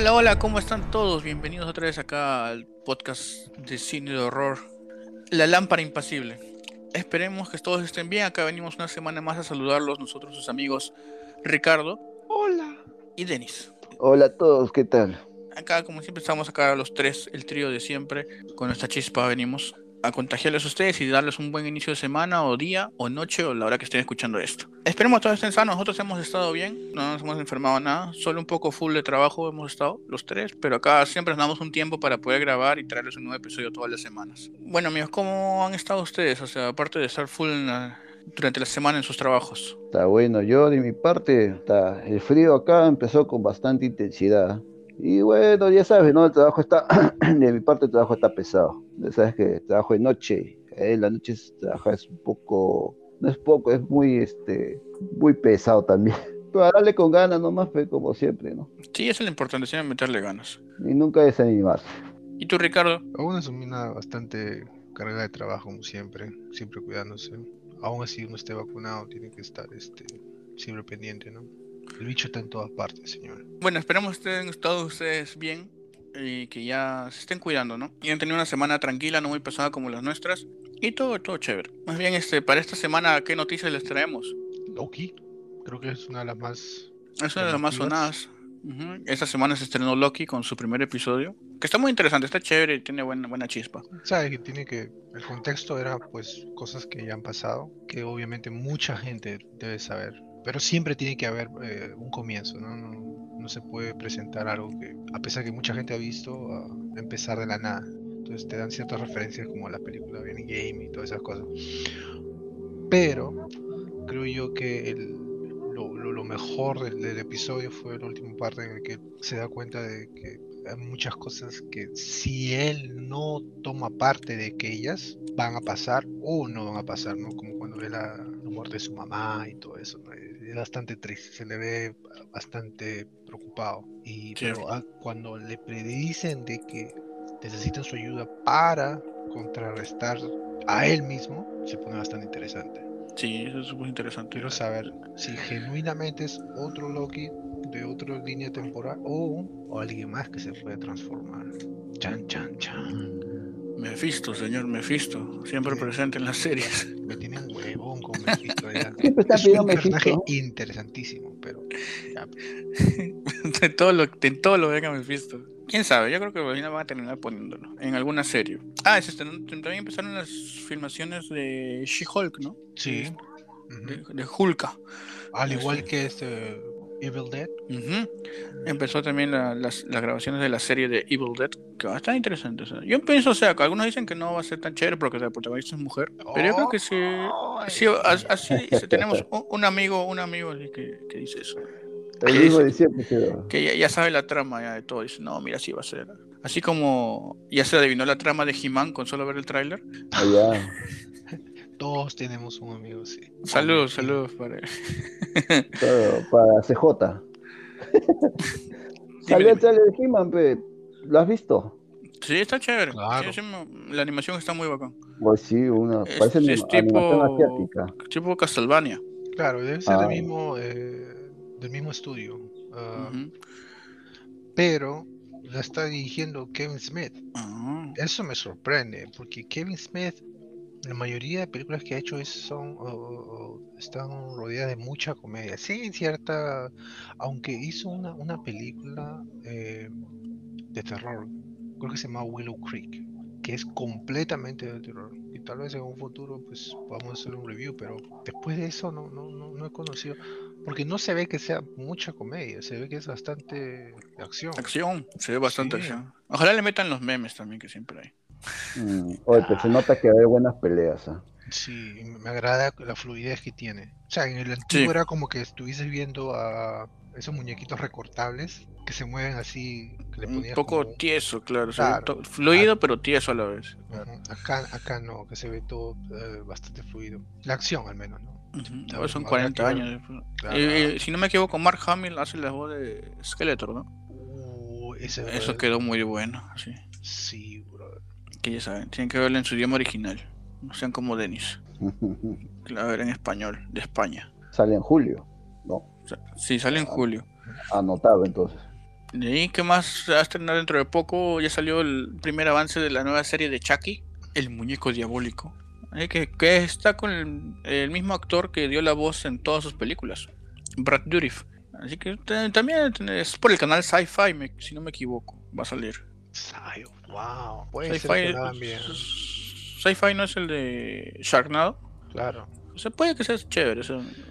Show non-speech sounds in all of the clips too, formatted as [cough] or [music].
Hola, hola, ¿cómo están todos? Bienvenidos otra vez acá al podcast de cine de horror, La Lámpara Impasible. Esperemos que todos estén bien. Acá venimos una semana más a saludarlos, nosotros, sus amigos Ricardo. Hola. Y Denis. Hola a todos, ¿qué tal? Acá, como siempre, estamos acá los tres, el trío de siempre. Con esta chispa venimos a contagiarles a ustedes y darles un buen inicio de semana o día o noche o la hora que estén escuchando esto. Esperemos que todos estén sanos, nosotros hemos estado bien, no nos hemos enfermado nada, solo un poco full de trabajo hemos estado los tres, pero acá siempre nos damos un tiempo para poder grabar y traerles un nuevo episodio todas las semanas. Bueno amigos, ¿cómo han estado ustedes? O sea, aparte de estar full durante la semana en sus trabajos. Está bueno, yo de mi parte, está, el frío acá empezó con bastante intensidad. Y bueno, ya sabes, ¿no? El trabajo está, [clears throat] de mi parte el trabajo está pesado. Ya sabes que trabajo de noche, en la noche trabajar es un poco, no es poco, es muy, este, muy pesado también. [laughs] Pero darle con ganas nomás, pues, como siempre, ¿no? Sí, eso es lo importante, siempre meterle ganas. Y nunca desanimarse. ¿Y tú, Ricardo? Aún es una bastante carga de trabajo, como siempre, siempre cuidándose. Aún así uno esté vacunado, tiene que estar este, siempre pendiente, ¿no? El bicho está en todas partes, señor. Bueno, esperemos que estén todos ustedes bien y que ya se estén cuidando, ¿no? Y han tenido una semana tranquila, no muy pesada como las nuestras. Y todo, todo chévere. Más bien, este, para esta semana, ¿qué noticias les traemos? Loki. Creo que es una de las más. Es una de las más sonadas. Esta semana se estrenó Loki con su primer episodio. Que está muy interesante, está chévere y tiene buena, buena chispa. Sabe que tiene que. El contexto era, pues, cosas que ya han pasado. Que obviamente mucha gente debe saber pero siempre tiene que haber eh, un comienzo, ¿no? ¿no? se puede presentar algo que, a pesar que mucha gente ha visto, a empezar de la nada. Entonces te dan ciertas referencias como la película de Game y todas esas cosas. Pero creo yo que el, lo, lo, mejor del, del, episodio fue la última parte en la que se da cuenta de que hay muchas cosas que si él no toma parte de que ellas van a pasar o no van a pasar, ¿no? Como cuando ve la, la muerte de su mamá y todo eso, ¿no? Es bastante triste, se le ve bastante preocupado. Y pero cuando le predicen de que necesitan su ayuda para contrarrestar a él mismo, se pone bastante interesante. Sí, eso es muy interesante. Quiero saber si genuinamente es otro Loki de otra línea temporal o, o alguien más que se puede transformar. Chan, chan, chan. Mephisto, señor Mephisto, siempre presente en las series. [laughs] Me tiene un huevón con [laughs] Mephisto ya. es un personaje interesantísimo, pero [laughs] de todo lo, de todo lo venga Mephisto. Quién sabe, yo creo que van a terminar poniéndolo en alguna serie. Ah, es este, también empezaron las filmaciones de She-Hulk, ¿no? Sí. De, de, Hulka. Al igual que este Evil Dead. Empezó también las, grabaciones de la serie de Evil Dead, que va a estar interesante. yo pienso, o sea, que algunos dicen que no va a ser tan chévere porque la protagonista es mujer, pero yo creo que sí, así, tenemos un, amigo, un amigo que, dice eso. que, ya, sabe la trama ya de todo, dice, no, mira, sí va a ser. Así como ya se adivinó la trama de He-Man con solo ver el tráiler. Ah, [laughs] Todos tenemos un amigo, sí. Saludos, saludos para, [laughs] para CJ. [laughs] Salió el trailer de He-Man, ¿lo has visto? Sí, está chévere. la animación está muy bacán. Pues sí, una, parece es, tipo, asiática. Tipo Castlevania. Claro, debe ser del, ah. mismo, eh, del mismo estudio. Ah, pero la está dirigiendo Kevin Smith. Ah. Eso me sorprende, porque Kevin Smith la mayoría de películas que ha hecho es, son están rodeadas de mucha comedia. Sí, cierta, aunque hizo una, una película eh, de terror, creo que se llama Willow Creek, que es completamente de terror. Y tal vez en un futuro pues vamos a hacer un review, pero después de eso no, no, no, no he conocido, porque no se ve que sea mucha comedia, se ve que es bastante acción. Acción, se ve bastante acción. Ojalá le metan los memes también que siempre hay. Mm, oye, pues se nota que hay buenas peleas. ¿ah? Sí, me agrada la fluidez que tiene. O sea, en el antiguo era como que estuvieses viendo a esos muñequitos recortables que se mueven así. Un poco tieso, claro. fluido, ah. pero tieso a la vez. Acá, acá no, que se ve todo eh, bastante fluido. La acción al menos, ¿no? son 40 años. si no me equivoco, Mark Hamill hace la voz de Skeletor, ¿no? Uh, Eso quedó muy bueno, sí. Sí, que ya saben, tienen que verlo en su idioma original. No sean como Denis. la [laughs] ver en español, de España. Sale en julio, ¿no? Sí, sale en julio. Anotado entonces. ¿Y qué más va a estrenar dentro de poco? Ya salió el primer avance de la nueva serie de Chucky, El Muñeco Diabólico. Que, que está con el, mismo actor que dio la voz en todas sus películas, Brad Dourif. Así que también es por el canal Sci-Fi, si no me equivoco, va a salir. Sci wow. Sci-Fi no es el de Sharknado. Claro. O sea, puede que sea chévere,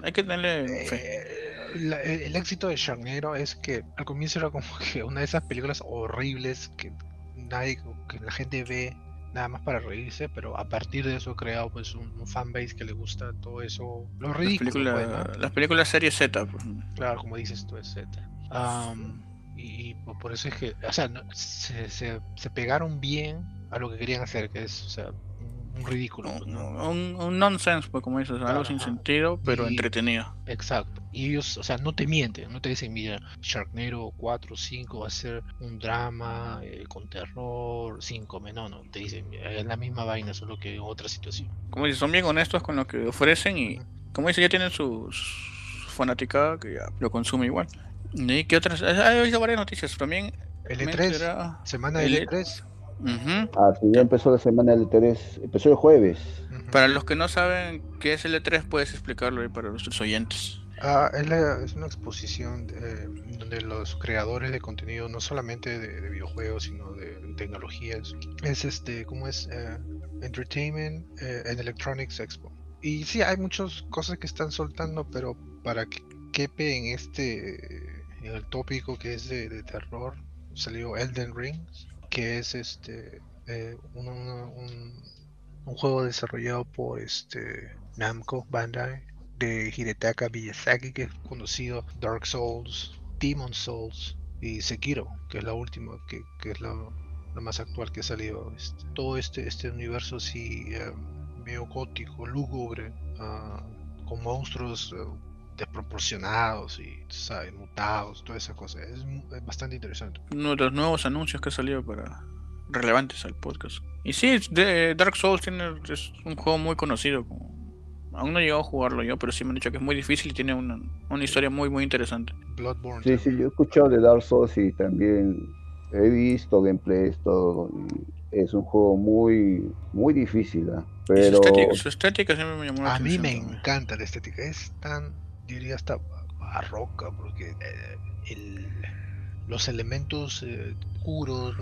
hay que tenerle fe. Eh, el, éxito de Sharknado es que al comienzo era como que una de esas películas horribles que nadie, que la gente ve nada más para reírse, pero a partir de eso he creado pues un, fanbase que le gusta todo eso, lo ridículo. Pues, las, películas serie Z. Pues. Claro, como dices tú, es Z. y, por eso es que, o sea, se, se, se, pegaron bien a lo que querían hacer, que es, o sea, un ridículo. Un, un, nonsense, pues como dices, algo sin sentido, pero entretenido. Exacto. Y ellos, o sea, no te mienten, no te dicen, mira, Sharknado 4 o 5 va a ser un drama eh, con terror, 5, no, no, te dicen, es la misma vaina, solo que en otra situación. Como dices, son bien honestos con lo que ofrecen y, como dices, ya tienen su, fanaticada que ya lo consume igual. ¿Y qué otras? Hay visto varias noticias también. El E3, semana del E3. Ah, sí, ya empezó la semana del E3, empezó el jueves. Para los que no saben qué es el E3, puedes explicarlo ahí para nuestros oyentes. Ah, es, una exposición donde los creadores de contenido, no solamente de, videojuegos, sino de, tecnologías, es este, ¿cómo es? Eh, Entertainment eh, and Electronics Expo. Y sí, hay muchas cosas que están soltando, pero para que quepe en este, en el tópico que es de, terror, salió Elden Rings que es este eh, un, un, juego desarrollado por este Namco Bandai de Hidetaka Miyazaki que es conocido Dark Souls, Demon Souls y Sekiro que es la última que, que es la, más actual que ha salido. Este, todo este este universo así eh, medio gótico lúgubre ah, con monstruos eh, desproporcionados y ¿sabes? mutados, toda esa cosa. Es, bastante interesante. Uno de los nuevos anuncios que ha salido para relevantes al podcast. Y sí, de Dark Souls tiene, es un juego muy conocido. Aún no he llegado a jugarlo yo, pero sí me han dicho que es muy difícil y tiene una, una historia muy, muy interesante. Bloodborne. Sí, sí, yo he escuchado de Dark Souls y también he visto gameplay todo. es un juego muy, muy difícil. ¿ah? Pero... Su estética, siempre me llamó la A mí me encanta la estética. Es tan diría hasta barroca, porque eh, los elementos eh, oscuros,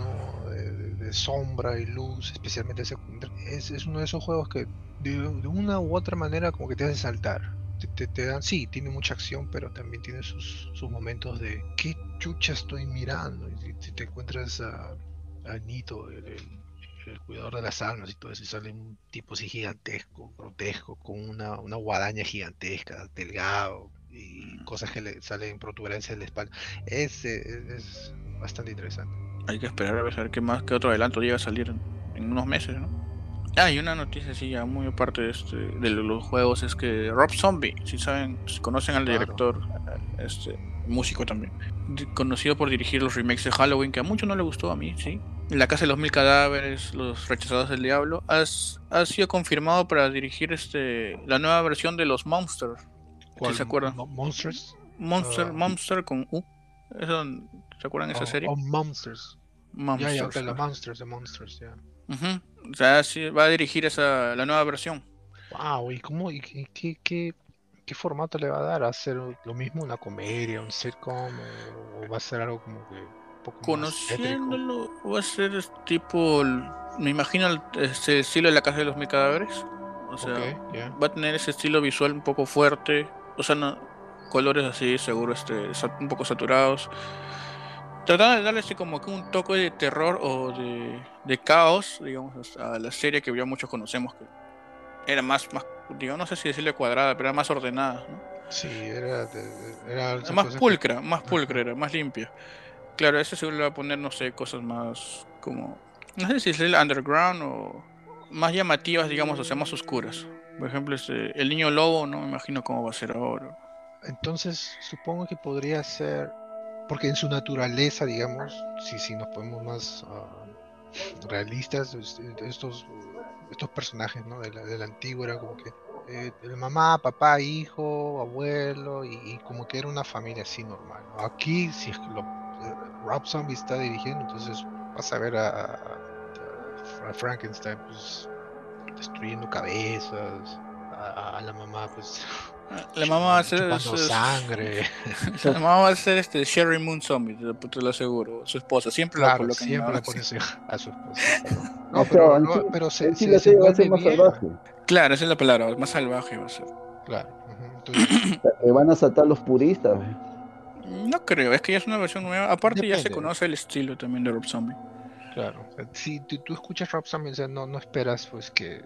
de, sombra y luz, especialmente es, es uno de esos juegos que de, una u otra manera como que te hace saltar. Te, te, dan, sí, tiene mucha acción, pero también tiene sus, sus momentos de qué chucha estoy mirando. Y si, te encuentras a, a Nito, el, el cuidador de las almas y todo eso, y sale un tipo así gigantesco, grotesco, con una, una guadaña gigantesca, delgado, y cosas que le salen protuberancias de la espalda. Es, es, bastante interesante. Hay que esperar a ver qué más, qué otro adelanto llega a salir en, unos meses, ¿no? Ah, y una noticia así ya muy aparte de, este, de los juegos es que Rob Zombie, si saben, si conocen al director, este músico también, conocido por dirigir los remakes de Halloween, que a muchos no le gustó a mí, sí, la Casa de los Mil Cadáveres, Los Rechazados del Diablo, has, ha sido confirmado para dirigir este la nueva versión de los Monsters. ¿Se acuerdan? ¿Monsters? Monster, ah. Monster con U. ¿Se acuerdan de esa oh, serie? Oh, Monsters. Monsters. Ya, Monsters, de Monsters, ya. O sea, sí, va a dirigir esa, la nueva versión. Wow, ¿y cómo, y qué, qué, qué formato le va a dar? ¿A hacer lo mismo una comedia, un sitcom? ¿O va a ser algo como que Conociéndolo, va a ser tipo, me imagino el, ese estilo de la casa de los mil cadáveres. O sea, va a tener ese estilo visual un poco fuerte, o sea, no, colores así, seguro, este, un poco saturados. Tratando de darle así como que un toque de terror o de, de caos, digamos, a la serie que ya muchos conocemos, que era más, más digo, no sé si decirle cuadrada, pero era más ordenada, ¿no? Sí, era, era, más pulcra, más pulcra, era más limpia. Claro, ese seguro le va a poner, no sé, cosas más como. No sé si es el underground o más llamativas, digamos, o sea, más oscuras. Por ejemplo, este, el niño lobo, no me imagino cómo va a ser ahora. Entonces, supongo que podría ser. Porque en su naturaleza, digamos, si, si nos ponemos más ah, realistas, estos, estos personajes ¿no? de, la, de antigua era como que eh, mamá, papá, hijo, abuelo, y, como que era una familia así normal. Aquí, si es que lo Rob Zombie está dirigiendo, entonces vas a ver a, Frankenstein pues destruyendo cabezas, a, la mamá pues la mamá va a ser sangre. [laughs] La mamá va a ser este Sherry Moon Zombie, te lo aseguro. Su esposa siempre la coloca siempre la pone a su esposa. [laughs] No, pero, no, pero se, se, va a ser más salvaje. Claro, esa es la palabra, más salvaje va a ser. Claro. [laughs] Entonces... van a saltar los puristas. No creo, es que ya es una versión nueva. Aparte ya se conoce el estilo también de Rob Zombie. Claro, si tú, escuchas Rob Zombie, no, no esperas pues que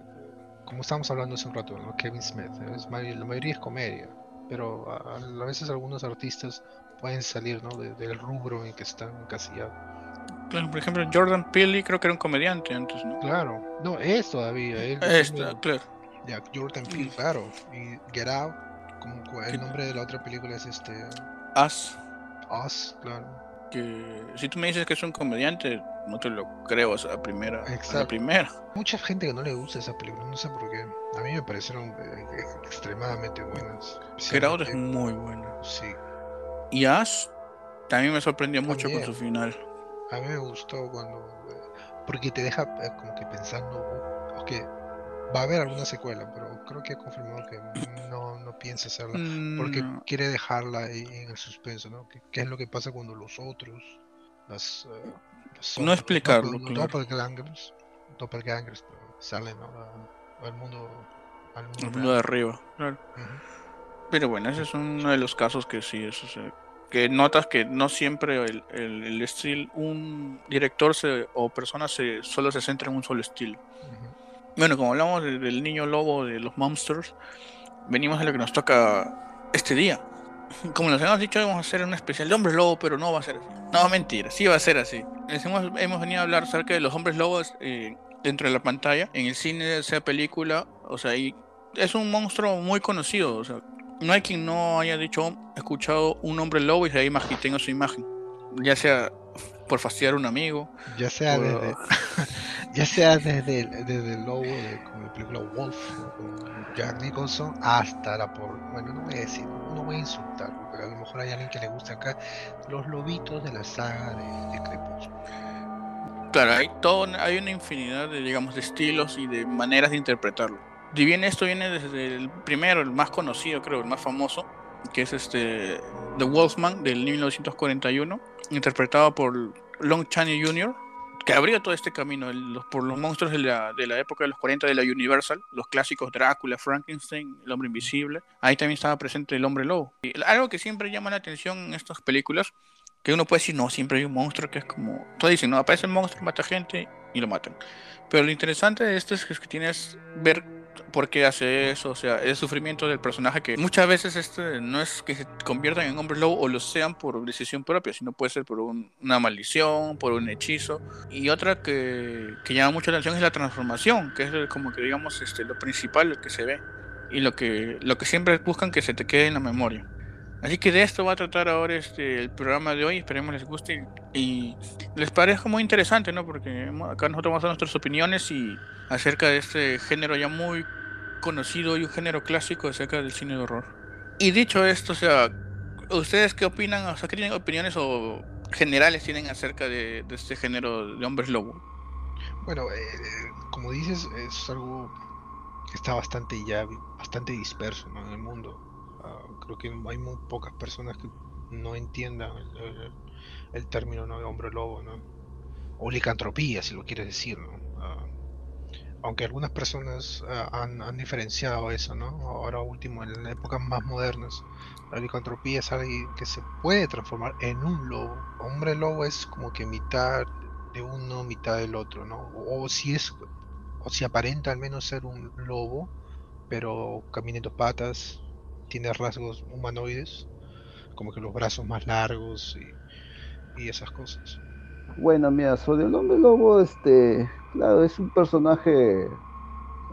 como estábamos hablando hace un rato, Kevin Smith, es, la mayoría es comedia, pero a, veces algunos artistas pueden salir ¿no? del rubro en que están encasillados. Claro, por ejemplo, Jordan Peele creo que era un comediante antes, ¿no? Claro, no, es todavía. Está, claro. Ya, Jordan Peele, claro. Y Get Out, como el nombre de la otra película es este... Us. Us, claro que si tú me dices que es un comediante, no te lo creo a la primera. A la primera. Mucha gente que no le gusta esa película, no sé por qué. A mí me parecieron eh, extremadamente buenas. Crowd es muy buena. Sí. Y Ash también me sorprendió mucho con su final. A mí me gustó cuando. Eh, porque te deja eh, como que pensando. Ok, va a haber alguna secuela, pero creo que ha confirmado que no, no piensa hacerla porque mm, quiere dejarla en el suspenso, ¿no? ¿Qué, es lo que pasa cuando los otros, las, uh, no explicarlo, los, claro. doppelgangers, doppelgangers salen al mundo, al mundo, de arriba, claro. Pero bueno, ese es uno de los casos que sí, eso se, que notas que no siempre el, el, estilo, un director se, o persona se, solo se centra en un solo estilo. Bueno, como hablamos del niño lobo de los monsters, venimos a lo que nos toca este día. Como les hemos dicho, vamos a hacer un especial de hombres lobo, pero no va a ser así. No, mentira, sí va a ser así. hemos, venido a hablar acerca de los hombres lobos eh, dentro de la pantalla, en el cine, sea película, o sea, y es un monstruo muy conocido, o sea, no hay quien no haya dicho, escuchado un hombre lobo y se haya tenga su imagen, ya sea por fastidiar a un amigo, ya sea desde, [laughs] ya sea desde, desde el lobo de como la película Wolf con Jack Nicholson hasta la por bueno no voy a decir no voy a insultar pero a lo mejor hay alguien que le guste acá los lobitos de la saga de, de Crepúsculo. Claro hay todo hay una infinidad de digamos de estilos y de maneras de interpretarlo. Y bien esto viene desde el primero el más conocido creo el más famoso que es este The Wolfman del 1941 interpretado por Long Chaney Jr que abrió todo este camino por los monstruos de la, de la, época de los 40 de la Universal, los clásicos Drácula, Frankenstein, El Hombre Invisible. Ahí también estaba presente el Hombre Lobo. Y algo que siempre llama la atención en estas películas, que uno puede decir, no, siempre hay un monstruo que es como... Todos dicen, no, aparece el monstruo, mata gente y lo matan. Pero lo interesante de esto es que tienes ver por qué hace eso, o sea, el sufrimiento del personaje que muchas veces este no es que se conviertan en hombres lobo o lo sean por decisión propia, sino puede ser por una maldición, por un hechizo. Y otra que, que, llama mucho la atención es la transformación, que es como que digamos este, lo principal que se ve y lo que, lo que siempre buscan que se te quede en la memoria. Así que de esto va a tratar ahora este, el programa de hoy. Esperemos les guste y, les parezca muy interesante, ¿no? Porque acá nosotros vamos a dar nuestras opiniones y acerca de este género ya muy conocido y un género clásico acerca del cine de horror. Y dicho esto, o sea, ¿ustedes qué opinan? O sea, ¿qué tienen opiniones o generales tienen acerca de, este género de hombres lobo? Bueno, eh, como dices, es algo que está bastante ya, bastante disperso en el mundo. Ah, creo que hay muy pocas personas que no entiendan el, término de hombre lobo, ¿no? O licantropía, si lo quieres decir, ¿no? Ah, aunque algunas personas eh, han, diferenciado eso, ¿no? Ahora último, en épocas más modernas, la licantropía es alguien que se puede transformar en un lobo. Hombre lobo es como que mitad de uno, mitad del otro, ¿no? O, si es, o si aparenta al menos ser un lobo, pero camina en dos patas, tiene rasgos humanoides, como que los brazos más largos y, y esas cosas. Bueno, mira, sobre el hombre lobo, este, claro, es un personaje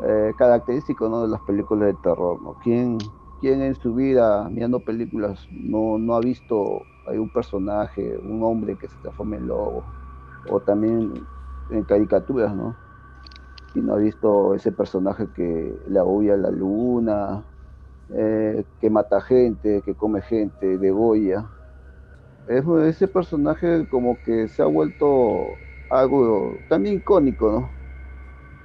eh, característico ¿no? de las películas de terror, ¿no? ¿Quién, quién en su vida, mirando películas, no, no ha visto hay un personaje, un hombre que se transforma en lobo? O también en caricaturas, ¿no? Y no ha visto ese personaje que le agobia la luna, eh, que mata gente, que come gente, de Goya ese personaje como que se ha vuelto algo también icónico, ¿no?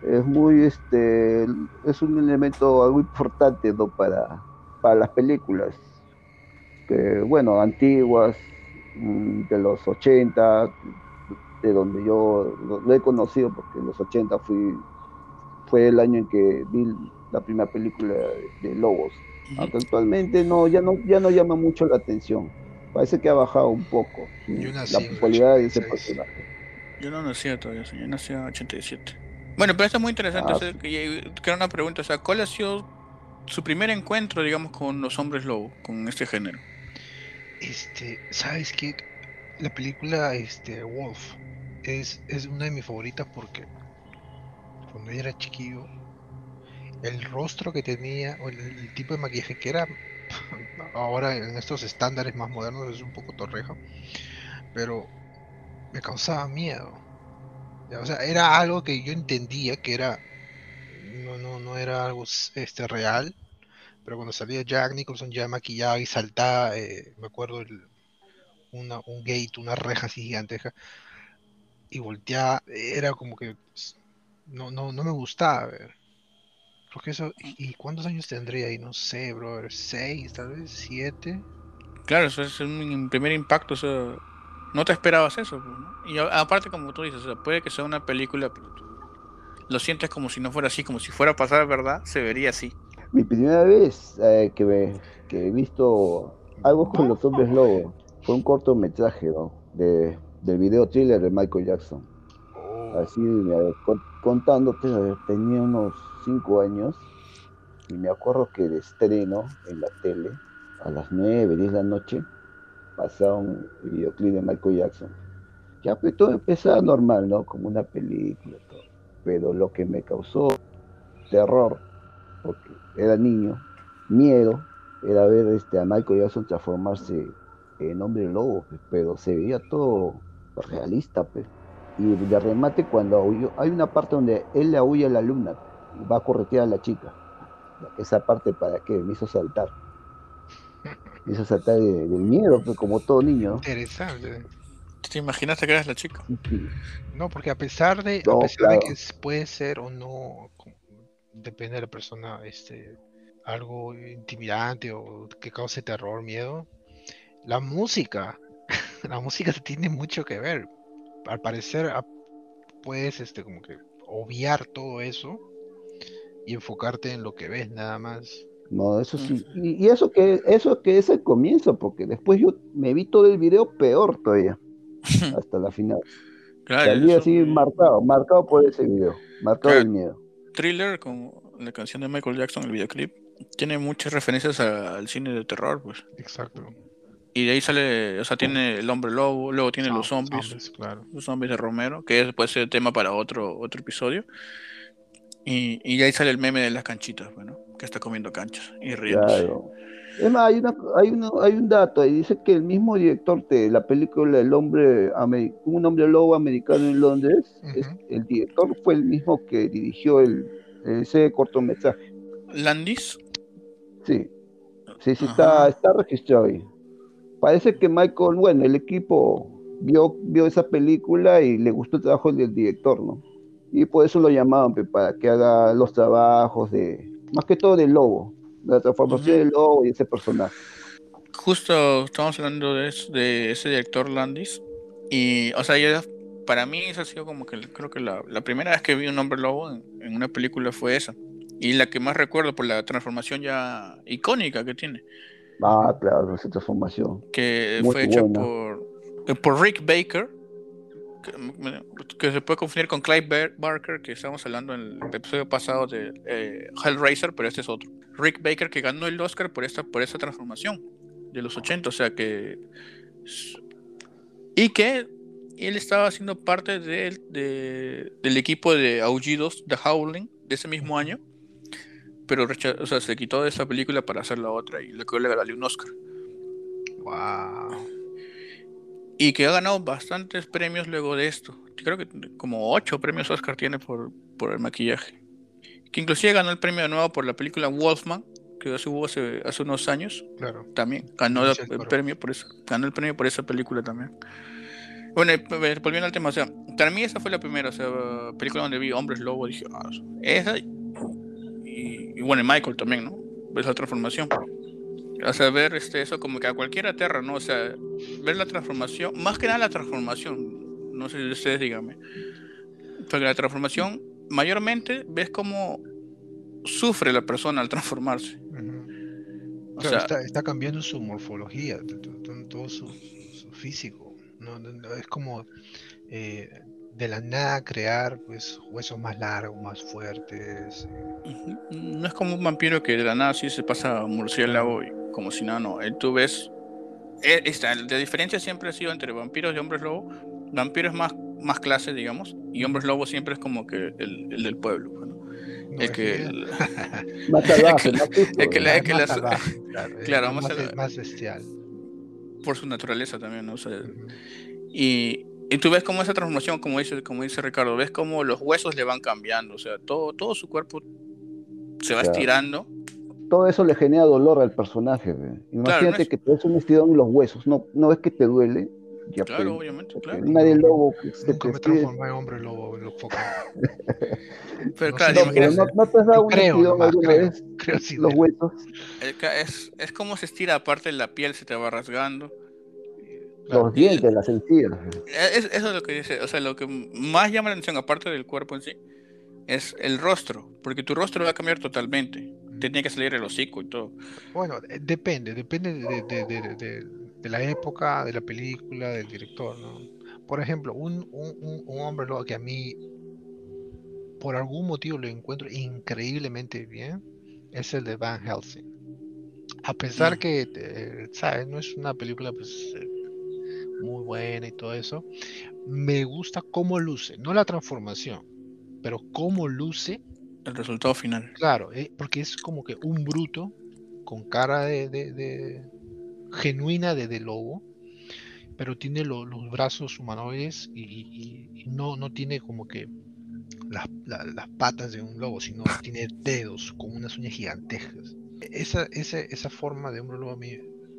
Es muy, este, es un elemento algo importante, ¿no? Para, para las películas, que, bueno, antiguas, mm, de los 80, de donde yo lo, he conocido, porque en los 80 fui, fue el año en que vi la primera película de, Lobos. Aunque actualmente no, ya no, ya no llama mucho la atención. Parece que ha bajado un poco la popularidad de ese personaje. Yo no nacía todavía, yo nací en 87. Bueno, pero esto es muy interesante, ah, que, era una pregunta, o sea, ¿cuál ha sido su primer encuentro, digamos, con los hombres lobo, con este género? Este, ¿sabes qué? La película este, Wolf es, es una de mis favoritas porque cuando yo era chiquillo, el rostro que tenía, o el, tipo de maquillaje que era, ahora en estos estándares más modernos es un poco torreja, pero me causaba miedo. O sea, era algo que yo entendía que era, no, no, no era algo este, real, pero cuando salía Jack Nicholson ya maquillaba y saltaba, eh, me acuerdo, un gate, una reja así gigantesca, y volteaba, era como que no, no, no me gustaba ver. Porque eso, ¿y cuántos años tendría ahí? No sé, brother, seis, tal vez, siete. Claro, eso es un primer impacto, eso, no te esperabas eso. Pues, y aparte, como tú dices, puede que sea una película, pero tú lo sientes como si no fuera así, como si fuera a pasar verdad, se vería así. Mi primera vez eh, que, que he visto algo con los hombres lobo fue un cortometraje ¿no? de, del video thriller de Michael Jackson. Oh. Así, contándote, tenía unos 5 años y me acuerdo que de estreno en la tele a las 9, 10 de la noche pasaba un videoclip de Michael Jackson. Ya pues todo empezaba normal, ¿no? Como una película, todo. Pero lo que me causó terror, porque era niño, miedo, era ver este, a Michael Jackson transformarse en hombre lobo, pues, pero se veía todo realista, pues. Y de remate cuando hay una parte donde él le aúlla a la luna va a corretear a la chica. Esa parte para que me hizo saltar. Me hizo saltar del miedo, pues, como todo niño. Interesante. ¿Te imaginaste que eras la chica? No, porque a pesar de, a pesar de que puede ser o no, depende de la persona, este, algo intimidante o que cause terror, miedo, la música, [laughs] la música tiene mucho que ver al parecer puedes este como que obviar todo eso y enfocarte en lo que ves nada más. No, eso sí. Y, eso que eso que es el comienzo, porque después yo me vi todo el video peor todavía. [laughs] hasta la final. Claro, Salí así marcado, marcado por ese video, marcado el miedo. Thriller con la canción de Michael Jackson, el videoclip, tiene muchas referencias al cine de terror, pues. Exacto. Y de ahí sale, o sea, tiene el hombre lobo, luego tiene los zombies, claro. los zombies de Romero, que puede ser tema para otro, otro episodio. Y, y ahí sale el meme de las canchitas, bueno, que está comiendo canchas y riéndose. Claro. Es más, hay, una, hay, hay un dato ahí, dice que el mismo director de la película El hombre, un hombre lobo americano en Londres, el director fue el mismo que dirigió el, ese cortometraje. ¿Landis? Sí, sí, sí, está, está registrado ahí parece que Michael, bueno, el equipo vio, vio esa película y le gustó el trabajo del director, ¿no? Y por eso lo llamaban para que haga los trabajos de, más que todo del lobo, la transformación del lobo y ese personaje. Justo estamos hablando de, de ese director Landis y, o sea, para mí esa ha sido como que creo que la, primera vez que vi un hombre lobo en, una película fue esa. Y la que más recuerdo por la transformación ya icónica que tiene. Ah, claro, esa transformación. Que fue hecha por, eh, por Rick Baker, que, se puede confundir con Clive Barker, que estábamos hablando en el episodio pasado de eh, Hellraiser, pero este es otro. Rick Baker que ganó el Oscar por esta, por esta transformación de los 80, o sea que... Y que él estaba haciendo parte de, del equipo de Aullidos, The Howling, de ese mismo año pero o sea, se quitó de esa película para hacer la otra y le le ganó un Oscar. Wow. Y que ha ganado bastantes premios luego de esto. Creo que como ocho premios Oscar tiene por, por el maquillaje. Que inclusive ganó el premio de nuevo por la película Wolfman, que hubo hace, hace unos años. Claro. También ganó el, premio por eso, ganó el premio por esa película también. Bueno, volviendo al tema, o sea, para mí esa fue la primera, o sea, película donde vi hombres lobo, dije, ah, esa y, bueno, Michael también, ¿no? Esa transformación. O sea, ver este, eso como que a cualquiera aterra, ¿no? O sea, ver la transformación, más que nada la transformación, no sé si ustedes díganme, porque la transformación mayormente ves cómo sufre la persona al transformarse. o sea, está, cambiando su morfología, todo su, físico. ¿no? Es como eh, de la nada crear pues huesos más largos, más fuertes. Eh. No es como un vampiro que de la nada sí se pasa murciélago y como si nada, no. Tú ves. Eh, esta, la diferencia siempre ha sido entre vampiros y hombres lobo. Vampiros más, más clase, digamos, y hombres lobo siempre es como que el, el del pueblo. El que. más salvaje, [laughs] más el que, que claro, más, más, bestial. Por su naturaleza también, ¿no? O sea, y, y, tú ves cómo esa transformación, como dice, como dice Ricardo, ves cómo los huesos le van cambiando, o sea, todo, todo su cuerpo se va estirando. Todo eso le genera dolor al personaje. Imagínate que te das un estirón en los huesos, no, no ves que te duele, claro, obviamente, claro. Nadie lobo se Nunca me transformé en hombre lobo en los [laughs] Pero no claro, imagínate. No, no, te has dado un creo, alguna creo, vez creo, sí, los huesos. Es, es como se estira, aparte de la piel se te va rasgando. Los dientes, las encías. Es, eso es lo que dice, o sea, lo que más llama la atención, aparte del cuerpo en sí, es el rostro, porque tu rostro va a cambiar totalmente. Te tiene que salir el hocico y todo. Bueno, eh, depende, depende de, de, de, de de la época, de la película, del director, ¿no? Por ejemplo, un, un, un hombre lobo que a mí, por algún motivo, lo encuentro increíblemente bien, es el de Van Helsing. A pesar mm. que, eh, ¿sabes? No es una película pues, eh, muy buena y todo eso, me gusta cómo luce, no la transformación, pero cómo luce. El resultado final. Claro, eh, porque es como que un bruto con cara de, genuina de, de lobo, pero tiene los brazos humanoides y, no, no tiene como que las, las, patas de un lobo, sino [laughs] tiene dedos con unas uñas gigantescas. Esa, esa, esa forma de hombre lobo a mí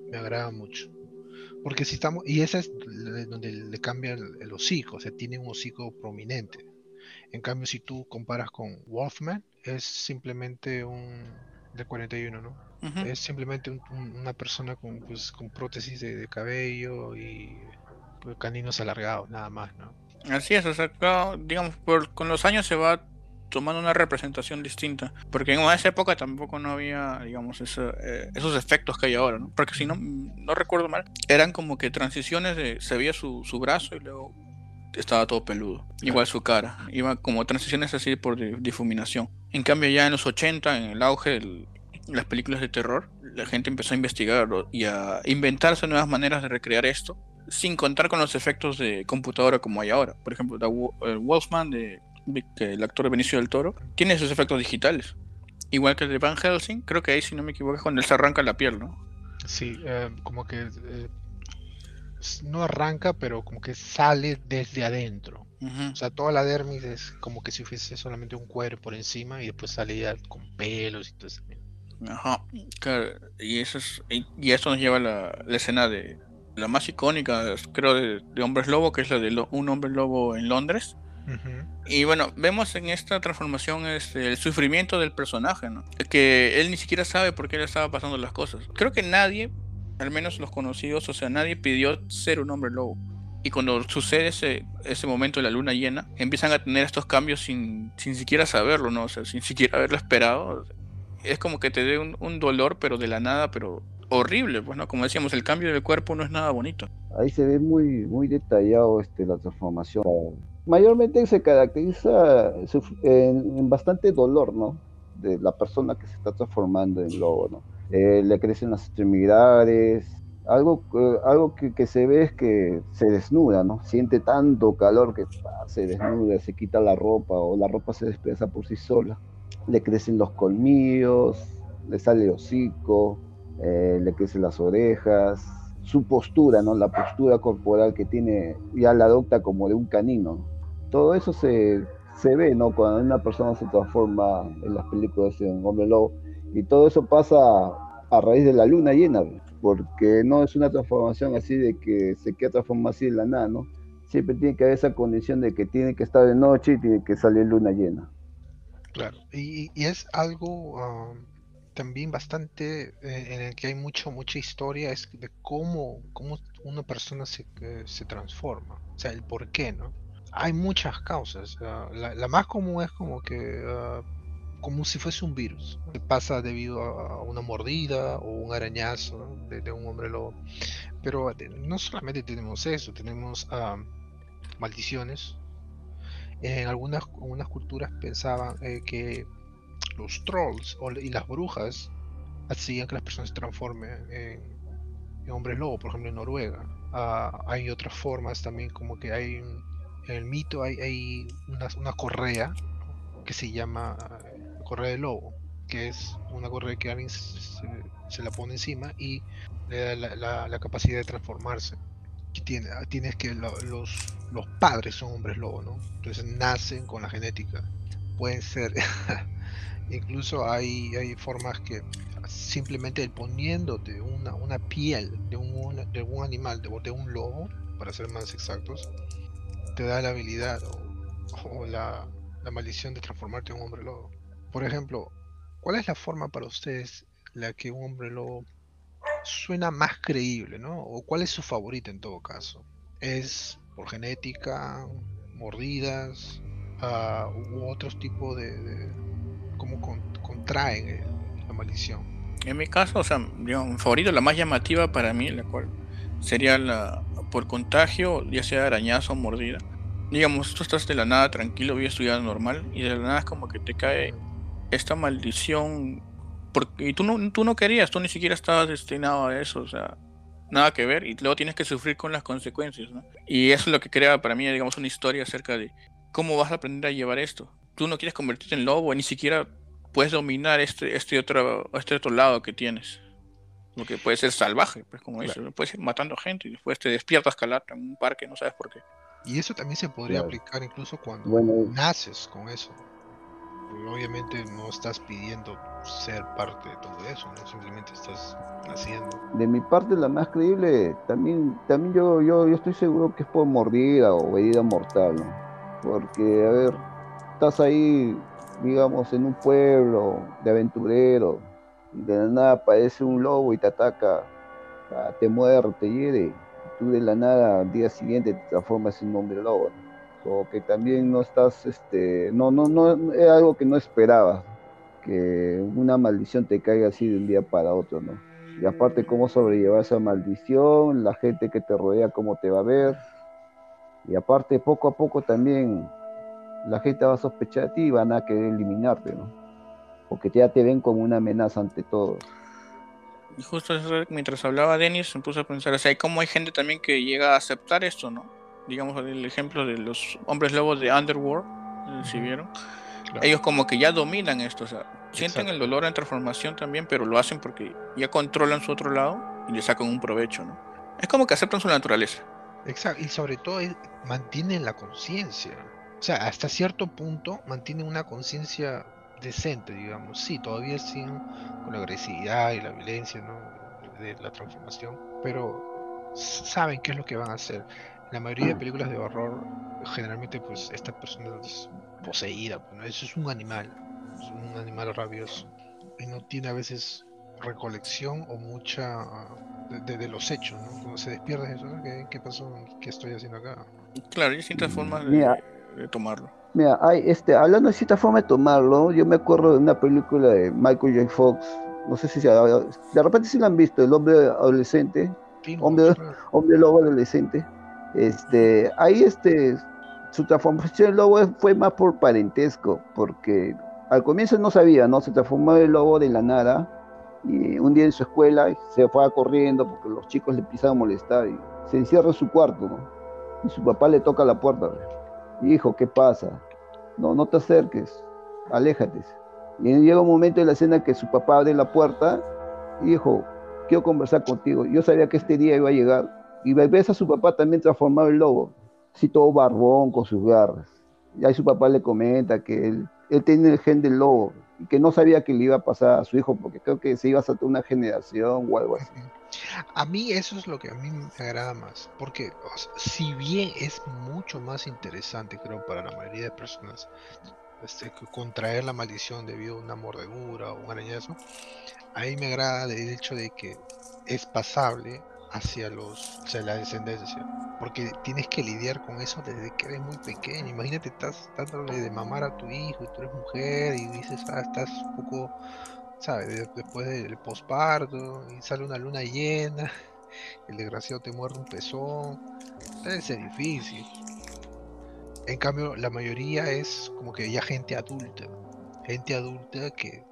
me agrada mucho. Porque si estamos, y esa es donde le cambia el, el, hocico, o sea, tiene un hocico prominente. En cambio, si tú comparas con Wolfman, es simplemente un de 41, ¿no? Es simplemente una persona con, pues, con prótesis de, cabello y pues, caninos alargados, nada más, ¿no? Así es, o sea, digamos, por, con los años se va tomando una representación distinta. Porque en esa época tampoco no había, digamos, eh, esos efectos que hay ahora, ¿no? Porque si no, no recuerdo mal, eran como que transiciones de, se veía su, su brazo y luego estaba todo peludo. Igual su cara. Iba como transiciones así por difuminación. En cambio ya en los 80, en el auge del, las películas de terror, la gente empezó a investigarlo y a inventarse nuevas maneras de recrear esto, sin contar con los efectos de computadora como hay ahora. Por ejemplo, el Wolfman, de, el actor de Benicio del Toro, tiene esos efectos digitales. Igual que el de Van Helsing, creo que ahí, si no me equivoco, es cuando él se arranca la piel, ¿no? Sí, eh, como que eh, no arranca, pero como que sale desde adentro. O sea, toda la dermis es como que si fuese solamente un cuero por encima y después salía con pelos y todo eso. Ajá, y eso es, y, eso nos lleva a la, escena de la más icónica, creo, de, Hombres Lobo, que es la de un hombre lobo en Londres. Y bueno, vemos en esta transformación este, el sufrimiento del personaje, ¿no? Que él ni siquiera sabe por qué le estaba pasando las cosas. Creo que nadie, al menos los conocidos, o sea, nadie pidió ser un hombre lobo. Y cuando sucede ese, ese momento de la luna llena, empiezan a tener estos cambios sin, sin siquiera saberlo, ¿no? O sea, sin siquiera haberlo esperado es como que te dé un, dolor, pero de la nada, pero horrible, pues, ¿no? Como decíamos, el cambio del cuerpo no es nada bonito. Ahí se ve muy, muy detallado este, la transformación. Mayormente se caracteriza en, bastante dolor, ¿no? De la persona que se está transformando en lobo, ¿no? Eh, le crecen las extremidades, algo, eh, algo que, se ve es que se desnuda, ¿no? Siente tanto calor que se desnuda, se quita la ropa o la ropa se desplaza por sí sola le crecen los colmillos, le sale el hocico, eh, le crecen las orejas, su postura, ¿no? La postura corporal que tiene, ya la adopta como de un canino. Todo eso se, se ve, ¿no? Cuando una persona se transforma en las películas en hombre lobo. Y todo eso pasa a raíz de la luna llena, porque no es una transformación así de que se queda transformado así de la nada, ¿no? Siempre tiene que haber esa condición de que tiene que estar de noche y tiene que salir luna llena. Claro, y, es algo ah, también bastante eh, en el que hay mucho, mucha historia, es de cómo, cómo una persona se, eh, se transforma, o sea, el por qué, ¿no? Hay muchas causas, ah, la, más común es como que ah, como si fuese un virus. Pasa debido a una mordida o un arañazo de, un hombre lobo. Pero eh, no solamente tenemos eso, tenemos maldiciones. En algunas, algunas culturas pensaban eh, que los trolls y las brujas hacían que las personas se transformen en, hombres lobo, por ejemplo en Noruega. Hay otras formas también, como que hay en el mito hay, una, correa que se llama correa de lobo, que es una correa que alguien se, la pone encima y le da la, capacidad de transformarse. Tienes que los, padres son hombres lobo, ¿no? Entonces nacen con la genética. Pueden ser, [laughs] incluso hay, formas que simplemente poniéndote una, piel de un, de un animal, de, de, un lobo, para ser más exactos, te da la habilidad o, la, la maldición de transformarte en un hombre lobo. Por ejemplo, ¿cuál es la forma para ustedes la que un hombre lobo suena más creíble, ¿no? O cuál es su favorita en todo caso? ¿Es por genética, mordidas, uh, u otros tipos de, cómo contraen la maldición? En mi caso, o sea, mi favorito, la más llamativa para mí, la cual sería la por contagio, ya sea arañazo o mordida. Digamos, tú estás de la nada tranquilo, voy estudiando normal, y de la nada es como que te cae esta maldición, porque y tú no, tú no querías, tú ni siquiera estabas destinado a eso, o sea, nada que ver, y luego tienes que sufrir con las consecuencias, ¿no? Y eso es lo que crea para mí, digamos, una historia acerca de cómo vas a aprender a llevar esto. Tú no quieres convertirte en lobo, ni siquiera puedes dominar este, este, otro, este otro lado que tienes. Lo que puede ser salvaje, pues como dices, puedes ir matando gente y después te despiertas calata en un parque, no sabes por qué. Y eso también se podría aplicar incluso cuando naces con eso obviamente no estás pidiendo ser parte de todo eso, ¿no? simplemente estás haciendo. De mi parte, la más creíble, también, también yo, yo, yo estoy seguro que es por mordida o herida mortal, ¿no? Porque, a ver, estás ahí, digamos, en un pueblo de aventurero, de la nada aparece un lobo y te ataca, ah, te muerde, te hiere, y tú de la nada al día siguiente te transformas en un hombre lobo. ¿no? o que también no estás, este, no, no, no, es algo que no esperaba, que una maldición te caiga así de un día para otro, ¿no? Y aparte cómo sobrellevar esa maldición, la gente que te rodea cómo te va a ver, y aparte poco a poco también la gente va a sospechar de ti y van a querer eliminarte, ¿no? Porque ya te ven como una amenaza ante todo. Y justo mientras hablaba Denis, me puse a pensar, o sea, cómo hay gente también que llega a aceptar esto, ¿no? digamos el ejemplo de los hombres lobos de Underworld, eh, si vieron, ellos como que ya dominan esto, o sea, sienten el dolor en transformación también, pero lo hacen porque ya controlan su otro lado y le sacan un provecho, ¿no? Es como que aceptan su naturaleza. Exacto, y sobre todo mantienen la conciencia. O sea, hasta cierto punto mantienen una conciencia decente, digamos. Sí, todavía siguen con la agresividad y la violencia, ¿no? De la transformación, pero saben qué es lo que van a hacer la mayoría de películas de horror, generalmente, pues esta persona es poseída, pues, eso es un animal, es un animal rabioso y no tiene a veces recolección o mucha de, los hechos, ¿no? Cuando se despierta eso, ¿qué, pasó? ¿Qué estoy haciendo acá? Claro, hay distintas formas de, tomarlo. Mira, hay, este, hablando de distintas formas de tomarlo, yo me acuerdo de una película de Michael J. Fox, no sé si se, de repente sí la han visto, el hombre adolescente, hombre, hombre lobo adolescente este, ahí este, su transformación en lobo fue más por parentesco, porque al comienzo no sabía, ¿no? Se transformó en lobo de la nada y un día en su escuela se fue corriendo porque los chicos le empezaban a molestar y se encierra en su cuarto, ¿no? Y su papá le toca la puerta. Hijo, ¿qué pasa? No, no te acerques, aléjate. Y llega un momento en la escena que su papá abre la puerta, hijo, quiero conversar contigo. Yo sabía que este día iba a llegar y ves a su papá también transformado en lobo, así todo barbón con sus garras. Y ahí su papá le comenta que él, él tiene el gen del lobo, y que no sabía que le iba a pasar a su hijo, porque creo que se iba a saltar una generación o algo así. A mí eso es lo que a mí me agrada más, porque si bien es mucho más interesante, creo, para la mayoría de personas, este, contraer la maldición debido a una mordedura o un arañazo, a mí me agrada el hecho de que es pasable hacia los la descendencia porque tienes que lidiar con eso desde que eres muy pequeño. Imagínate estás dándole de mamar a tu hijo y tú eres mujer y dices ah estás un poco después del posparto y sale una luna llena [laughs] el desgraciado te muerde un pezón debe ser difícil en cambio la mayoría es como que ya gente adulta gente adulta que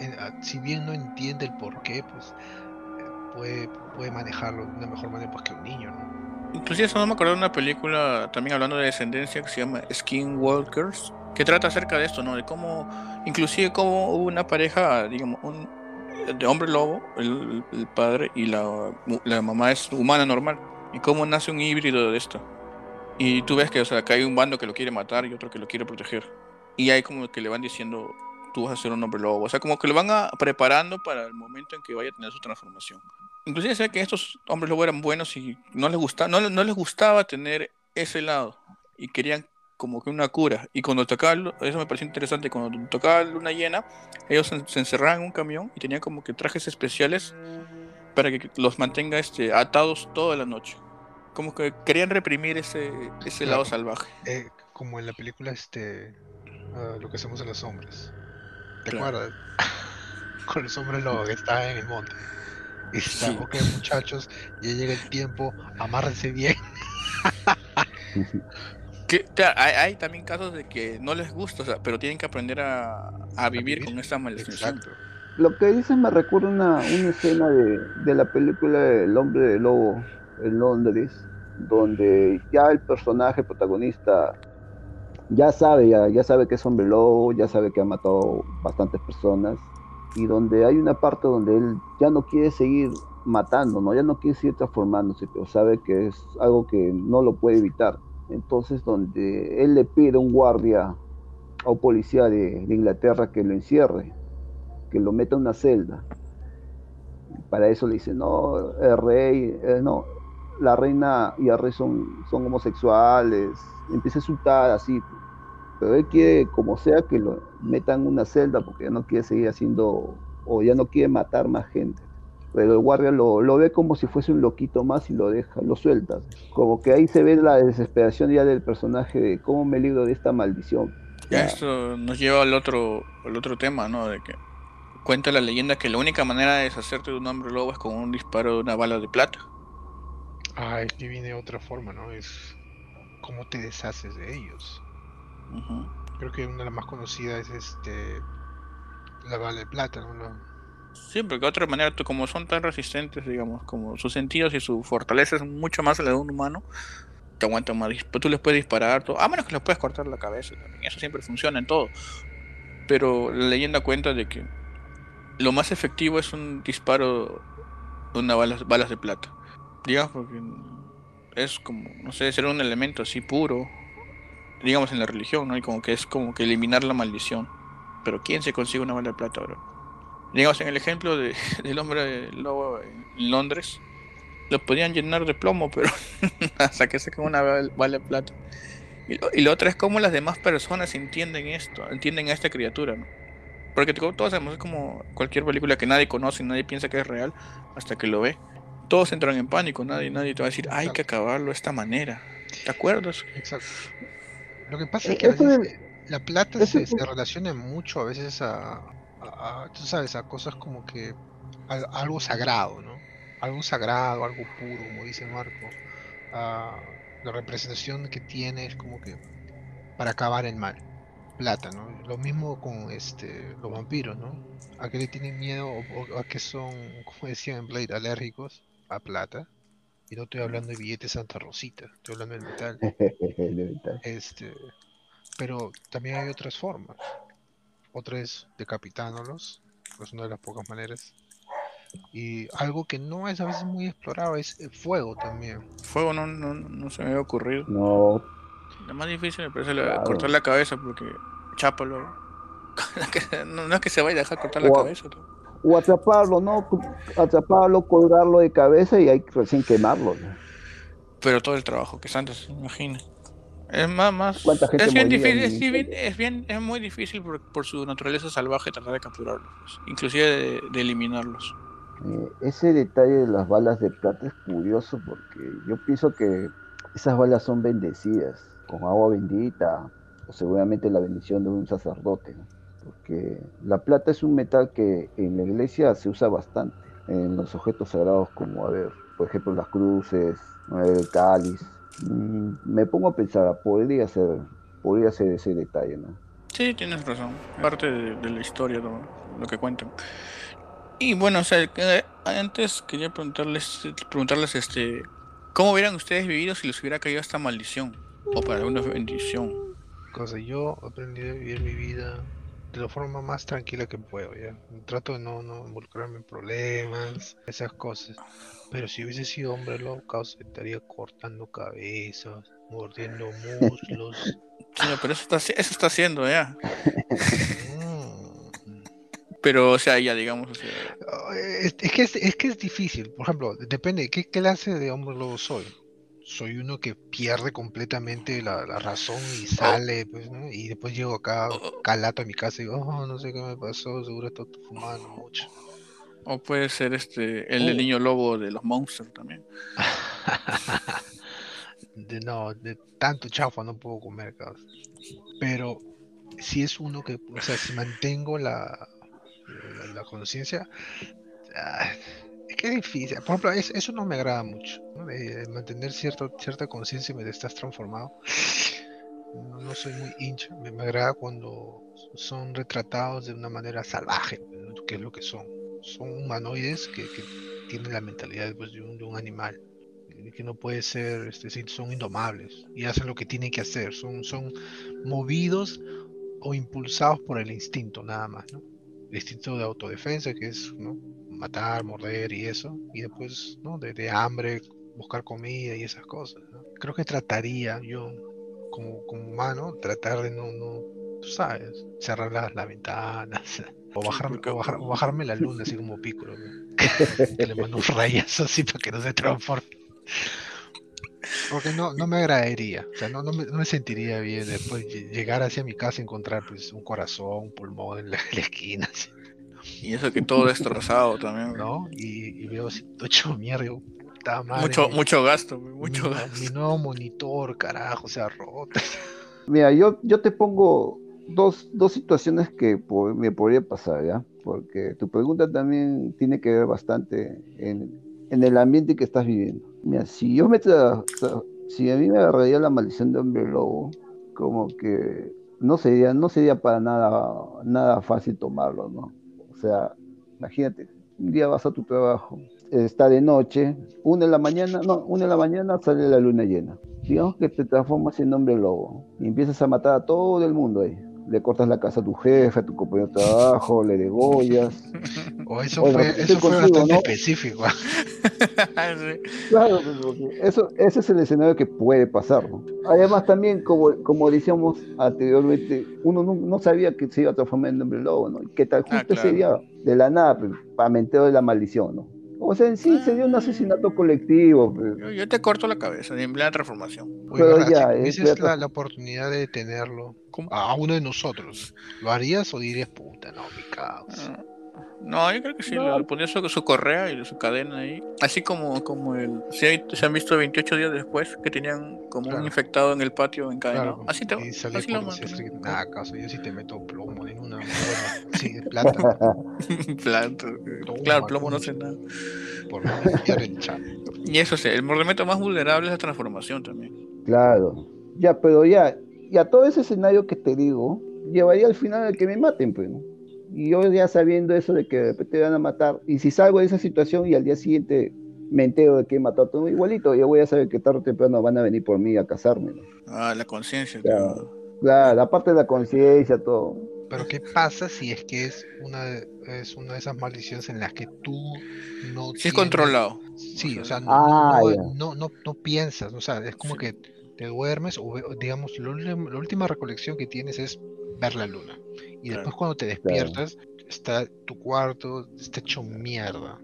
eh, si bien no entiende el por qué pues puede, puede manejarlo de una mejor manera pues, que un niño, ¿no? Inclusive eso no me acuerdo de una película también hablando de descendencia que se llama Skinwalkers, que trata acerca de esto, ¿no? De cómo, inclusive cómo una pareja, digamos, un de hombre lobo, el, padre, y la, la, mamá es humana normal. Y cómo nace un híbrido de esto. Y tú ves que, o sea, que hay un bando que lo quiere matar y otro que lo quiere proteger. Y hay como que le van diciendo, tú vas a ser un hombre lobo. O sea, como que lo van a, preparando para el momento en que vaya a tener su transformación. Inclusive sé que estos hombres lobo eran buenos y no les, gustaba, no, no les gustaba tener ese lado. Y querían como que una cura. Y cuando tocaba, eso me pareció interesante, cuando tocaba luna llena, ellos se, encerraban en un camión y tenían como que trajes especiales para que los mantenga este, atados toda la noche. Como que querían reprimir ese, ese lado salvaje. Eh, como en la película este, ah, Lo que hacemos en los hombres. ¿Te acuerdas? [laughs] Con los hombres lobos que está en el monte. Y está, ok, muchachos, ya llega el tiempo, amárrense bien. [laughs] que, hay, también casos de que no les gusta, pero tienen que aprender a, a, vivir, con esta maldición. Lo que dicen me recuerda una, una escena de, de la película El hombre lobo en Londres, donde ya el personaje protagonista ya sabe, ya, ya sabe que es hombre lobo, ya sabe que ha matado bastantes personas, y donde hay una parte donde él ya no quiere seguir matando, ¿no? ya no quiere seguir transformándose, pero sabe que es algo que no lo puede evitar. Entonces, donde él le pide a un guardia un policía de, Inglaterra que lo encierre, que lo meta en una celda. Para eso le dice, no, el rey, eh, no, la reina y el rey son, son homosexuales. Empieza a insultar así pero él quiere, como sea, que lo metan en una celda porque ya no quiere seguir haciendo, o ya no quiere matar más gente. Pero el guardia lo, ve como si fuese un loquito más y lo deja, lo suelta. Como que ahí se ve la desesperación ya del personaje de cómo me libro de esta maldición. Ya, esto nos lleva al otro, al otro tema, ¿no? De que cuenta la leyenda que la única manera de deshacerte de un hombre lobo es con un disparo de una bala de plata. Ah, aquí viene otra forma, ¿no? Es cómo te deshaces de ellos. Creo que una de las más conocidas es este la bala de plata, ¿no? Sí, porque de otra manera, como son tan resistentes, digamos, como sus sentidos y su fortaleza es mucho más la de un humano, te aguantan más. Tú les puedes disparar, todo, a menos que les puedes cortar la cabeza también. Eso siempre funciona en todo. Pero la leyenda cuenta de que lo más efectivo es un disparo de una balas, balas de plata. Digamos, porque es como, no sé, ser un elemento así puro, digamos en la religión, ¿no? Y como que es como que eliminar la maldición. Pero ¿quién se consigue una bala de plata ahora? Digamos en el ejemplo de, [laughs] del hombre lobo en Londres, lo podían llenar de plomo, pero [laughs] hasta que con una bala de plata. Y lo, y lo, otro es cómo las demás personas entienden esto, entienden a esta criatura, ¿no? Porque todos sabemos, es como cualquier película que nadie conoce y nadie piensa que es real hasta que lo ve. Todos entran en pánico, nadie, nadie te va a decir, hay que acabarlo de esta manera. ¿De acuerdo? Exacto. Lo que pasa es que a veces la plata se, relaciona mucho a veces a, tú sabes, a cosas como que algo sagrado, ¿no? Algo sagrado, algo puro, como dice Marco. la representación que tiene es como que para acabar el mal. Plata, ¿no? Lo mismo con este los vampiros, ¿no? A que le tienen miedo o, a que son, como decía en Blade, alérgicos a plata y no estoy hablando de billetes Santa Rosita, estoy hablando del metal. [laughs] Este, pero también hay otras formas. Otra es decapitándolos, es una de las pocas maneras. Y algo que no es a veces muy explorado es el fuego también. Fuego no, no, no se me había ocurrido. No. Lo más difícil me parece cortar la cabeza porque chápalo. [laughs] no, es que se vaya a dejar cortar la cabeza. O atraparlo, ¿no? Atraparlo, colgarlo de cabeza y hay que recién quemarlo. Pero todo el trabajo que es antes, imagina. Es más, más. Es bien difícil, es, bien, es, muy difícil por, su naturaleza salvaje tratar de capturarlos, pues, inclusive de, eliminarlos. Eh, ese detalle de las balas de plata es curioso porque yo pienso que esas balas son bendecidas con agua bendita o seguramente la bendición de un sacerdote, porque la plata es un metal que en la iglesia se usa bastante en los objetos sagrados como a ver, por ejemplo las cruces, el cáliz, me pongo a pensar, podría ser, podría ser ese detalle, ¿no? Sí, tienes razón. Parte de, la historia, lo, que cuentan. Y bueno, o sea, antes quería preguntarles, preguntarles, este, ¿cómo hubieran ustedes vivido si les hubiera caído esta maldición? O para alguna bendición. Cosa, yo aprendí a vivir mi vida de la forma más tranquila que puedo, ¿ya? Trato de no, no involucrarme en problemas, esas cosas. Pero si hubiese sido hombre loco, estaría cortando cabezas, mordiendo muslos. [laughs] pero eso está, eso está haciendo ya. Mm. Pero, o sea, ya digamos. es, que es, que es difícil. Por ejemplo, depende. ¿Qué clase de hombre lobo soy? Soy uno que pierde completamente la, razón y sale, pues, ¿no? Y después llego acá calato a mi casa y digo, oh, no sé qué me pasó, seguro estoy fumando mucho. O puede ser este el niño lobo de los monsters también. [laughs] de, no, de tanto chafa no puedo comer, cabrón. Pero si es uno que, o sea, si mantengo la, la, conciencia, ah, es que es difícil. Por ejemplo, eso no me agrada mucho. mantener cierta cierta conciencia me estás transformado. No, soy muy hincha. Me, agrada cuando son retratados de una manera salvaje, que es lo que son. Son humanoides que, tienen la mentalidad pues, de, un, de un animal que no puede ser, este, son indomables y hacen lo que tienen que hacer, son, son movidos o impulsados por el instinto nada más, ¿no? El instinto de autodefensa que es ¿no? Matar, morder y eso, y después, ¿no? De, hambre, buscar comida y esas cosas. Creo que trataría yo, como, como humano, tratar de no, no tú sabes, cerrar las, ventanas, [laughs] o, bajarme, o, bajarme la luna así como pícolo, [laughs] que le mando un rayazo así para que no se transforme. Porque no, no me agradaría, o sea, no, no, me, sentiría bien después llegar hacia mi casa y encontrar pues, un corazón, un pulmón en la, esquina. Y eso que todo destrozado también. ¿No? Y, veo así, hecho mierda. mucho, mucho gasto, mucho mi, gasto. Mi nuevo monitor, carajo, se ha roto. [laughs] Mira, yo, yo te pongo dos, dos situaciones que me podría pasar, ¿ya? Porque tu pregunta también tiene que ver bastante en, en el ambiente que estás viviendo. Mira, si yo me si a mí me agarraría la maldición de hombre lobo, como que no sería, no sería para nada, nada fácil tomarlo, ¿no? Sea, imagínate, un día vas a tu trabajo, está de noche, una de la mañana, no, una de la mañana sale la luna llena. Digamos que te transformas en hombre lobo y empiezas a matar a todo el mundo ahí le cortas la casa a tu jefe, a tu compañero de trabajo, le degollas. [laughs] O eso fue, eso fue bastante específico. [laughs] Claro, pues, eso, ese es el escenario que puede pasar. ¿no? Además, también, como, como decíamos anteriormente, uno no, sabía que se iba a transformar en hombre lobo, ¿no? Que tal ah, justo ese día, de la nada, pues, para mentero de la maldición, ¿no? O sea, en sí se dio un asesinato colectivo. Pues. Yo, te corto la cabeza en plena transformación. Pero ya, esa es la, oportunidad de tenerlo a uno de nosotros. ¿Lo harías o dirías, puta, no, mi caos? Ah. No, yo creo que sí, le ponía su, su, correa y su cadena ahí. Así como, como el. Se, se han visto 28 días después que tenían como un infectado en el patio en cadena. Así te así lo Nada, caso, yo sí te meto plomo en una. sí, planta. [laughs] planta. Claro, plomo no hace nada. Por y eso sí, el mordimiento más vulnerable es la transformación también. Claro. Ya, pero ya, ya todo ese escenario que te digo, llevaría al final a que me maten, pues, ¿no? Y yo ya sabiendo eso de que de repente van a matar, y si salgo de esa situación y al día siguiente me entero de que he matado a todo igualito, yo voy a saber que tarde o temprano van a venir por mí a casarme. Ah, la conciencia. Claro, claro, la parte de la conciencia, todo. Pero ¿qué pasa si es que es una, es una de esas maldiciones en las que tú no... Si es controlado. Sí, o sea, no, ah, no, no, no, piensas, o sea, es como que te duermes o digamos, la última recolección que tienes es ver la luna Y después cuando te despiertas, está tu cuarto, está hecho mierda.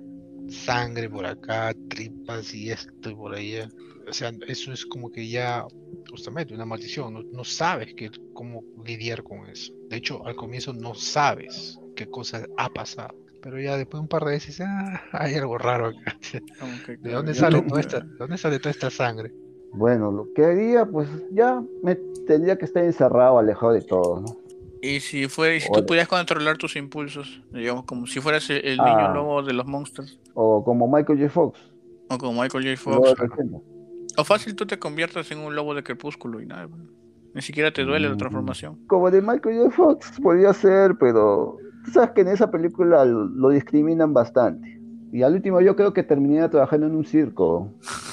Sangre por acá, tripas y esto y por allá. O sea, eso es como que ya, justamente, una maldición. No, sabes que, cómo lidiar con eso. De hecho, al comienzo no sabes qué cosa ha pasado. Pero ya después de un par de veces, ah, hay algo raro acá. [laughs] [laughs] ¿De dónde sale, toda esta, dónde sale toda esta sangre? Bueno, lo que haría, pues ya me tendría que estar encerrado, alejado de todo, ¿no? Y si fuera, si tú pudieras controlar tus impulsos, digamos, como si fueras el, niño ah. lobo de los monsters. O como Michael J. Fox. O como Michael J. Fox. O fácil tú te conviertas en un lobo de crepúsculo y nada. Ni siquiera te duele la mm. transformación. Como de Michael J. Fox podría ser, pero tú sabes que en esa película lo discriminan bastante. Y al último yo creo que terminé trabajando en un circo. [laughs]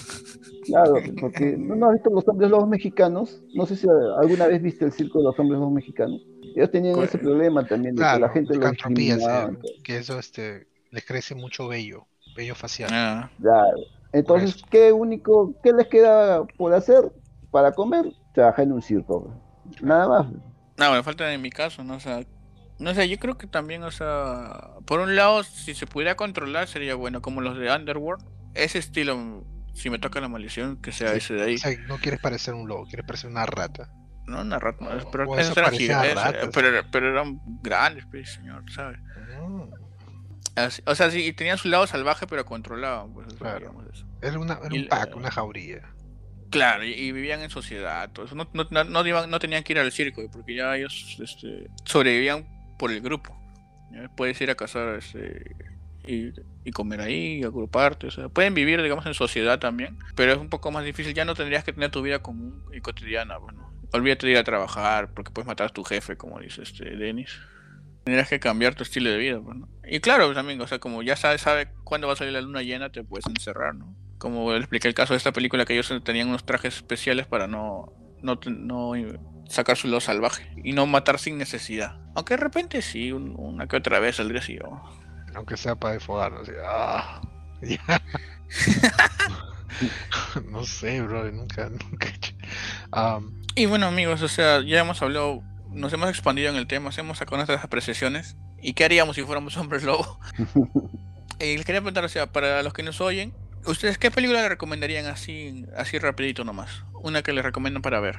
Claro, porque no has visto los hombres lobos mexicanos. No sé si alguna vez viste el circo de los hombres lobos mexicanos. Ellos tenían ese problema también de que la gente lo que eso este les crece mucho vello, vello facial. Ah. Entonces, ¿qué único, qué les queda por hacer para comer? Trabajar en un circo. Nada más. No, me falta en mi caso, ¿no? O sea, no sé, yo creo que también, o sea, por un lado, si se pudiera controlar sería bueno, como los de Underworld. Ese estilo, si me toca la maldición, que sea ese de ahí. O sea, no quieres parecer un lobo, quieres parecer una rata. No, una rata, no, pero, pero, pero, eran grandes, pues, señor, ¿sabes? Mm. o sea, sí, tenían su lado salvaje, pero controlaban. Pues, claro. Era, una, era un pack, una jauría. Claro, y, vivían en sociedad, todo eso. No, no, no, no, tenían que ir al circo, porque ya ellos este, sobrevivían por el grupo. Puedes ir a cazar este, y, y, comer ahí, agruparte. O sea, pueden vivir, digamos, en sociedad también, pero es un poco más difícil. Ya no tendrías que tener tu vida común y cotidiana. Bueno, olvídate de ir a trabajar porque puedes matar a tu jefe, como dice este Denis. Tendrías que cambiar tu estilo de vida. Bueno. Y claro, también, o sea, como ya sabes sabe cuándo va a salir la luna llena, te puedes encerrar, ¿no? Como expliqué el caso de esta película, que ellos tenían unos trajes especiales para no, no, no sacar su lado salvaje y no matar sin necesidad. Aunque de repente sí, una que otra vez saldría así. Oh. Aunque sea para desfogarnos. Ah, [laughs] [laughs] no sé, bro, nunca, nunca. Y bueno, amigos, o sea, ya hemos hablado, nos hemos expandido en el tema, hemos sacado nuestras apreciaciones. ¿Y qué haríamos si fuéramos hombres lobo? y [laughs] les quería preguntar, o sea, para los que nos oyen, ¿ustedes qué película le recomendarían así, así rapidito nomás? Una que les recomiendan para ver.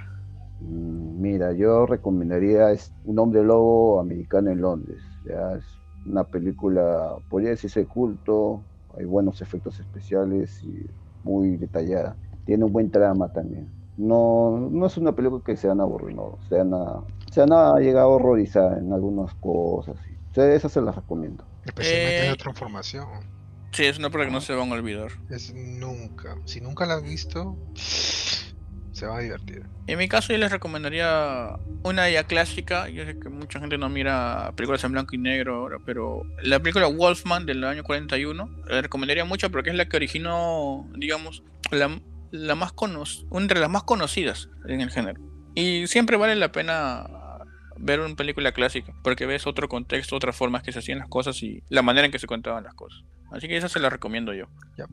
Mm, mira, yo recomendaría Un hombre lobo americano en Londres. Ya es una película, podría decirse culto, hay buenos efectos especiales y muy detallada. Tiene un buen trama también. No, no es una película que se han aburrido, se han, se han llegado a horrorizar en algunas cosas. Esa se las recomiendo. Especialmente la eh, transformación. Sí, es una película que no se van a olvidar. Es nunca. Si nunca la has visto, se va a divertir. En mi caso yo les recomendaría una ya clásica, yo sé que mucha gente no mira películas en blanco y negro ahora, pero la película Wolfman del año 41, la recomendaría mucho porque es la que originó, digamos, la, la más de las más conocidas en el género. Y siempre vale la pena ver una película clásica, porque ves otro contexto, otras formas que se hacían las cosas y la manera en que se contaban las cosas. Así que esa se la recomiendo yo.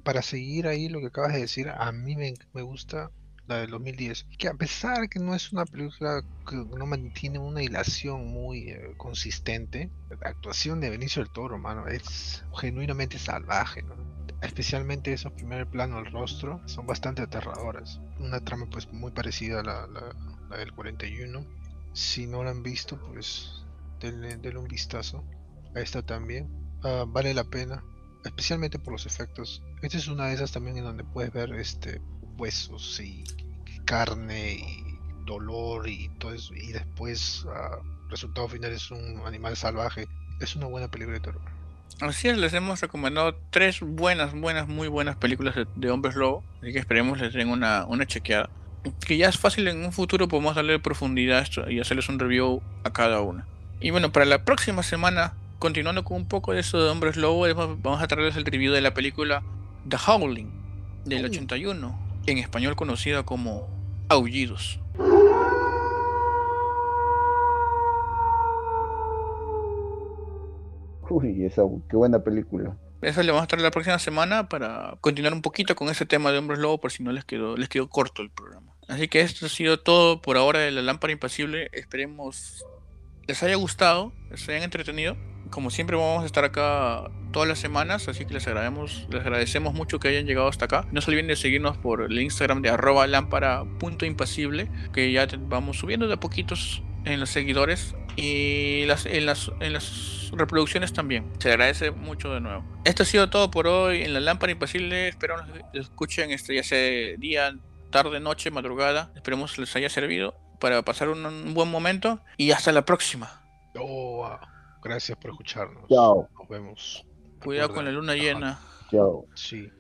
Para seguir ahí lo que acabas de decir, a mí me, me gusta la del 2010, que a pesar que no es una película que no mantiene una hilación muy eh, consistente, la actuación de Benicio del Toro, mano, es genuinamente salvaje, Especialmente esos primer plano al rostro son bastante aterradoras. Una trama pues muy parecida a la, del 41. Si no la han visto, pues denle, un vistazo. A esta también. Ah, vale la pena, especialmente por los efectos. Esta es una de esas también en donde puedes ver este huesos y carne y dolor y todo eso, y después uh, resultado final es un animal salvaje, es una buena película de terror. Así es, les hemos recomendado tres buenas, buenas, muy buenas películas de, hombres lobo, así que esperemos les den una, una chequeada. Que ya es fácil en un futuro podemos darle profundidad y hacerles un review a cada una. Y bueno, para la próxima semana, continuando con un poco de eso de hombres lobo, vamos a traerles el review de la película The Howling del 81 en español conocida como Aullidos. Uy, esa, qué buena película. Eso le vamos a estar la próxima semana para continuar un poquito con ese tema de Hombres Lobo por si no les quedó, les quedó corto el programa. Así que esto ha sido todo por ahora de la lámpara impasible. Esperemos les haya gustado, les hayan entretenido. Como siempre vamos a estar acá todas las semanas, así que les agradecemos, les agradecemos mucho que hayan llegado hasta acá. No se olviden de seguirnos por el Instagram de lámpara.impasible, que ya vamos subiendo de a poquitos en los seguidores y las, en, las, en las reproducciones también. Se agradece mucho de nuevo. Esto ha sido todo por hoy en la lámpara impasible. Espero que escuchen este ya sea día, tarde, noche, madrugada. Esperemos les haya servido para pasar un, buen momento y hasta la próxima. Oh, Gracias por escucharnos. Chao. Nos vemos. Cuidado con la luna llena. Chao. Sí.